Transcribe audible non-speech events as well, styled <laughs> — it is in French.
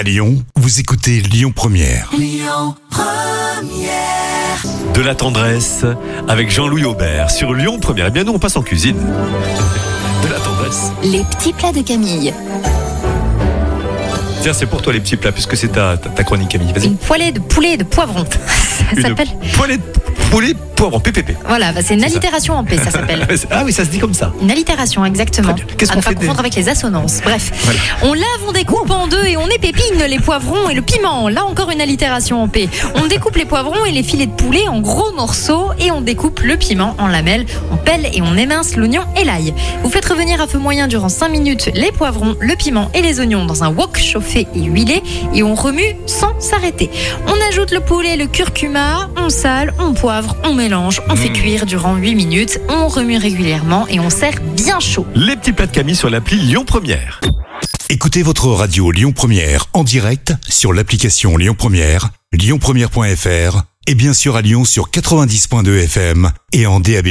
À Lyon, vous écoutez Lyon Première. De la tendresse avec Jean-Louis Aubert sur Lyon Première. Eh bien, nous, on passe en cuisine. De la tendresse. Les petits plats de Camille. Tiens, c'est pour toi les petits plats, puisque c'est ta, ta, ta chronique, Camille. Vas-y. Une poêlée de poulet et de poivron. <laughs> Ça Une s'appelle. poêlée de poulet poivron, PPP. Voilà, bah, c'est une allitération en P, ça s'appelle. <laughs> Ah oui, ça se dit comme ça. Une allitération, exactement. Qu'est-ce qu'on ne pas des- confondre avec les assonances. Bref, Voilà. on lave, on découpe en deux et on épépine les poivrons et le piment. Là encore une allitération en P. On découpe les poivrons et les filets de poulet en gros morceaux et on découpe le piment en lamelles. On pèle et on émince l'oignon et l'ail. Vous faites revenir à feu moyen durant 5 minutes les poivrons, le piment et les oignons dans un wok chauffé et huilé et on remue sans s'arrêter. On ajoute le poulet, le curcuma, on sale, on poivre, on mélange, on fait Mmh. cuire durant 8 minutes, on remue régulièrement et on sert bien chaud. Les petits plats de Camille sur l'appli Lyon Première. Écoutez votre radio Lyon Première en direct sur l'application Lyon Première, lyonpremière.fr et bien sûr à Lyon sur 90.2 FM et en DAB+.